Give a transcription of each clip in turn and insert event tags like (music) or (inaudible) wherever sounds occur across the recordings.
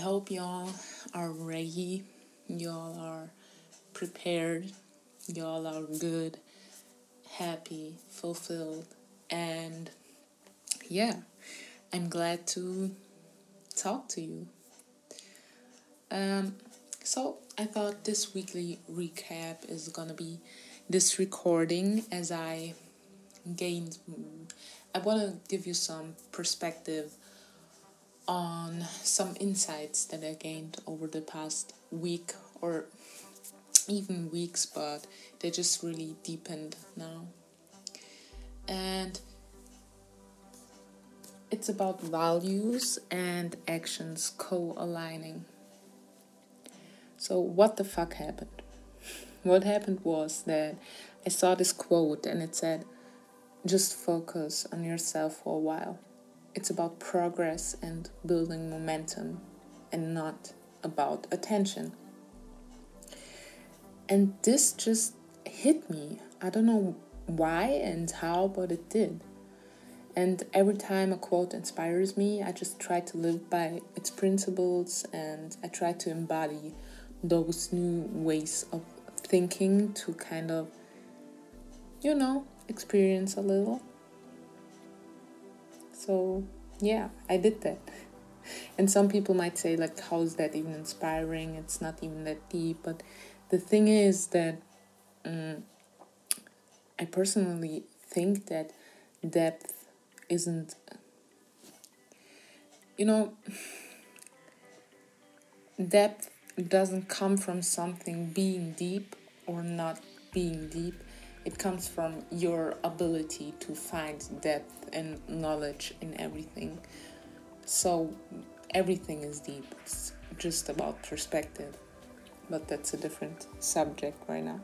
hope y'all are ready, y'all are prepared, y'all are good, happy, fulfilled, and yeah, I'm glad to talk to you. Um, so I thought this weekly recap is gonna be this recording as I gained. I want to give you some perspective on some insights that I gained over the past week or even weeks, but they just really deepened now. And it's about values and actions co aligning. So, what the fuck happened? What happened was that I saw this quote and it said, just focus on yourself for a while. It's about progress and building momentum and not about attention. And this just hit me. I don't know why and how, but it did. And every time a quote inspires me, I just try to live by its principles and I try to embody those new ways of thinking to kind of, you know, experience a little. So, yeah, I did that. And some people might say, like, how is that even inspiring? It's not even that deep. But the thing is that um, I personally think that depth isn't, you know, depth doesn't come from something being deep or not being deep it comes from your ability to find depth and knowledge in everything. So everything is deep. It's just about perspective. But that's a different subject right now.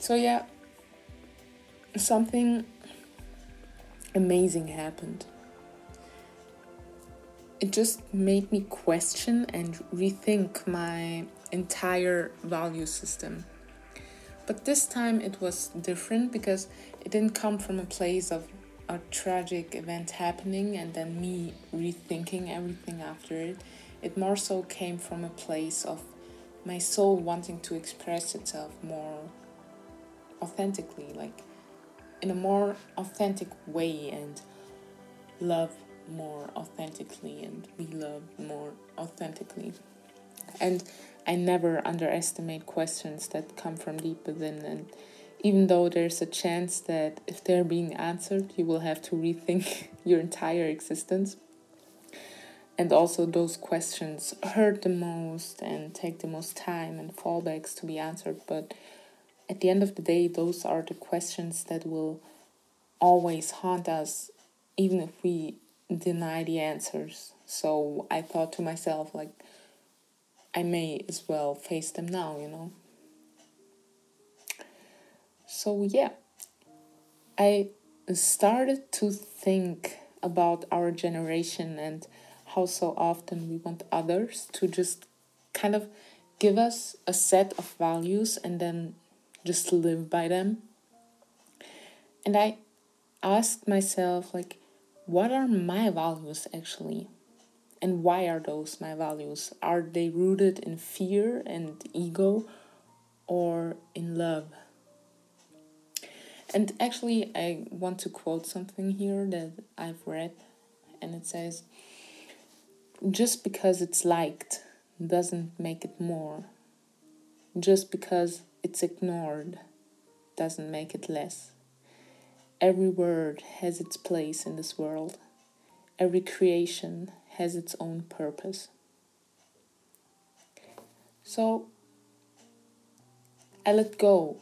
So yeah, something amazing happened. It just made me question and rethink my entire value system but this time it was different because it didn't come from a place of a tragic event happening and then me rethinking everything after it. It more so came from a place of my soul wanting to express itself more authentically, like in a more authentic way and love more authentically and be loved more authentically. And I never underestimate questions that come from deep within. And even though there's a chance that if they're being answered, you will have to rethink (laughs) your entire existence. And also, those questions hurt the most and take the most time and fallbacks to be answered. But at the end of the day, those are the questions that will always haunt us, even if we deny the answers. So I thought to myself, like, I may as well face them now, you know. So, yeah, I started to think about our generation and how so often we want others to just kind of give us a set of values and then just live by them. And I asked myself, like, what are my values actually? And why are those my values? Are they rooted in fear and ego or in love? And actually, I want to quote something here that I've read, and it says, Just because it's liked doesn't make it more. Just because it's ignored doesn't make it less. Every word has its place in this world. Every creation has its own purpose. So I let go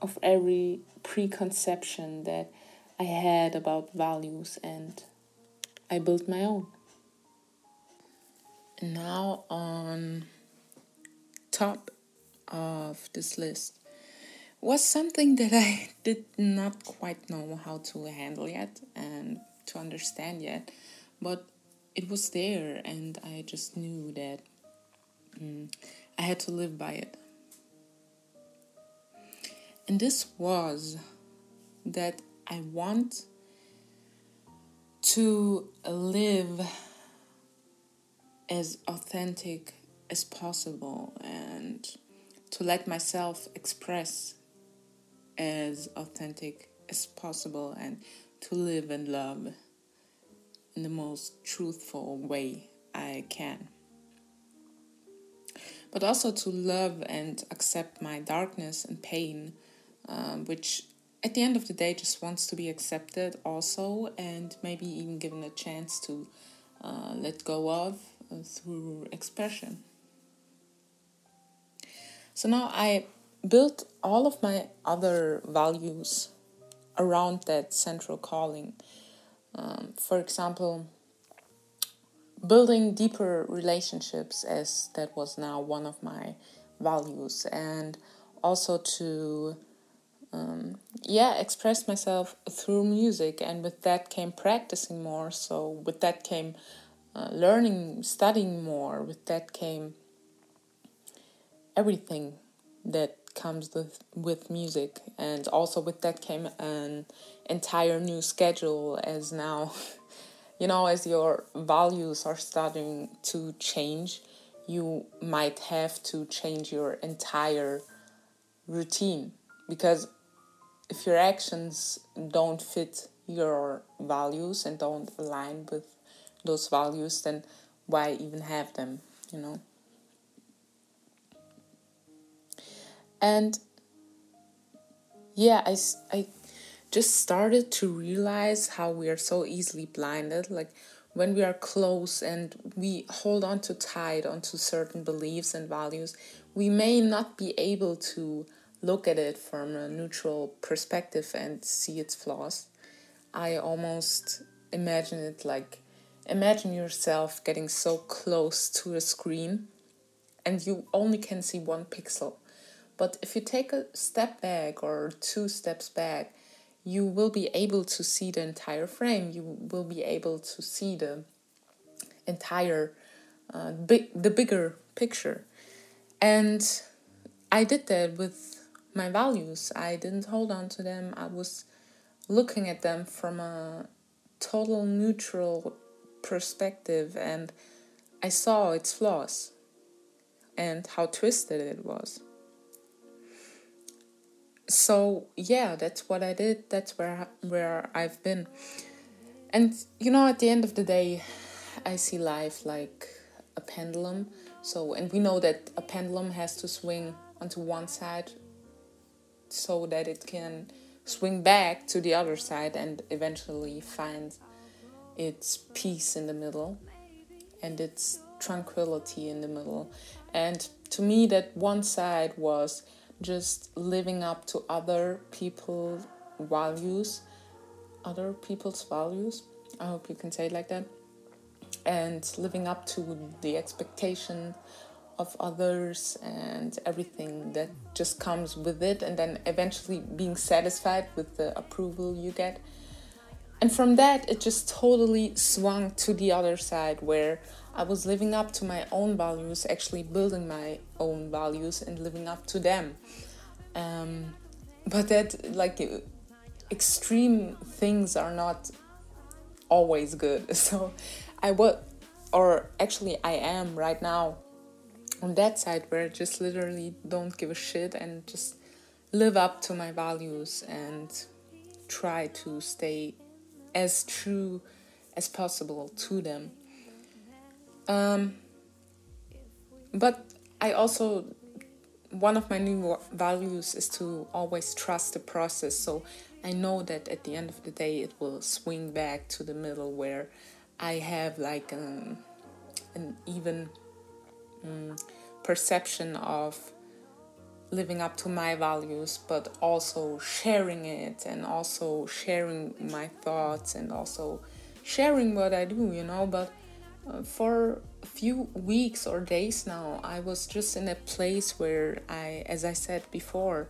of every preconception that I had about values and I built my own. And now on top of this list was something that I (laughs) did not quite know how to handle yet and to understand yet, but it was there, and I just knew that mm, I had to live by it. And this was that I want to live as authentic as possible and to let myself express as authentic as possible and to live and love in the most truthful way I can. But also to love and accept my darkness and pain, um, which at the end of the day just wants to be accepted also and maybe even given a chance to uh, let go of uh, through expression. So now I built all of my other values around that central calling. Um, for example, building deeper relationships, as that was now one of my values, and also to um, yeah express myself through music and with that came practicing more. So with that came uh, learning studying more. With that came everything that comes with with music. And also with that came an entire new schedule as now (laughs) you know as your values are starting to change you might have to change your entire routine. Because if your actions don't fit your values and don't align with those values then why even have them you know And yeah, I, I just started to realize how we are so easily blinded. Like when we are close and we hold on to tight onto certain beliefs and values, we may not be able to look at it from a neutral perspective and see its flaws. I almost imagine it like imagine yourself getting so close to a screen and you only can see one pixel but if you take a step back or two steps back, you will be able to see the entire frame. You will be able to see the entire, uh, big, the bigger picture. And I did that with my values. I didn't hold on to them. I was looking at them from a total neutral perspective and I saw its flaws and how twisted it was so yeah that's what i did. That's where where i've been. And you know at the end of the day i see life like a pendulum. So and we know that a pendulum has to swing onto one side so that it can swing back to the other side and eventually find its peace in the middle and its tranquility in the middle. And to me that one side was just living up to other people's values, other people's values. I hope you can say it like that. And living up to the expectation of others and everything that just comes with it, and then eventually being satisfied with the approval you get. And from that, it just totally swung to the other side where I was living up to my own values, actually building my own values and living up to them. Um, but that, like, extreme things are not always good. (laughs) So I would, or actually, I am right now on that side where I just literally don't give a shit and just live up to my values and try to stay as true as possible to them. Um, but I also, one of my new values is to always trust the process. So I know that at the end of the day, it will swing back to the middle where I have like um, an even um, perception of living up to my values, but also sharing it and also sharing my thoughts and also sharing what I do, you know. But for a few weeks or days now, I was just in a place where I, as I said before,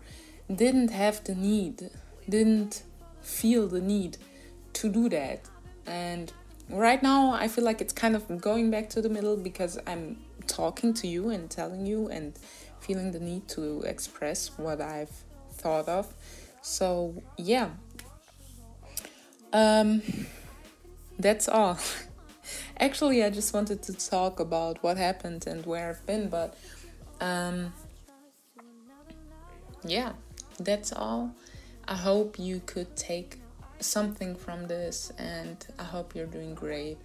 didn't have the need, didn't feel the need to do that. And right now, I feel like it's kind of going back to the middle because I'm talking to you and telling you and feeling the need to express what I've thought of. So, yeah. Um, that's all. (laughs) Actually, I just wanted to talk about what happened and where I've been, but um, yeah, that's all. I hope you could take something from this, and I hope you're doing great.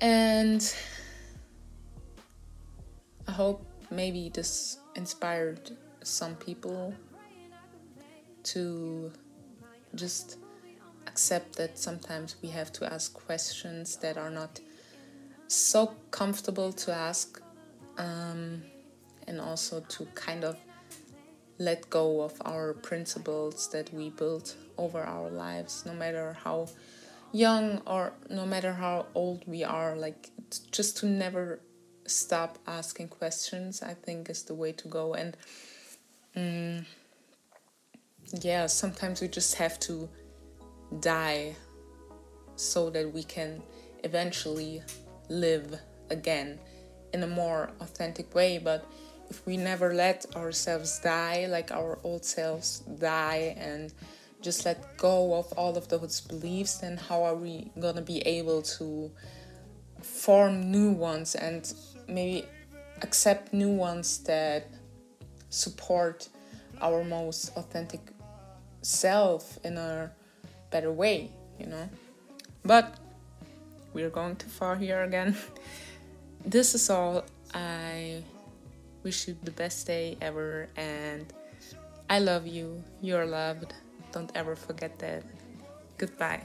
And I hope maybe this inspired some people to just accept that sometimes we have to ask questions that are not so comfortable to ask, um, and also to kind of let go of our principles that we built over our lives, no matter how young or no matter how old we are. Like, just to never stop asking questions, I think, is the way to go. And um, yeah, sometimes we just have to die so that we can eventually live again in a more authentic way. But if we never let ourselves die, like our old selves die, and just let go of all of those beliefs, then how are we gonna be able to form new ones and maybe accept new ones that support our most authentic self in a better way, you know? But we're going too far here again. (laughs) this is all. I wish you the best day ever and I love you. You're loved. Don't ever forget that. Goodbye.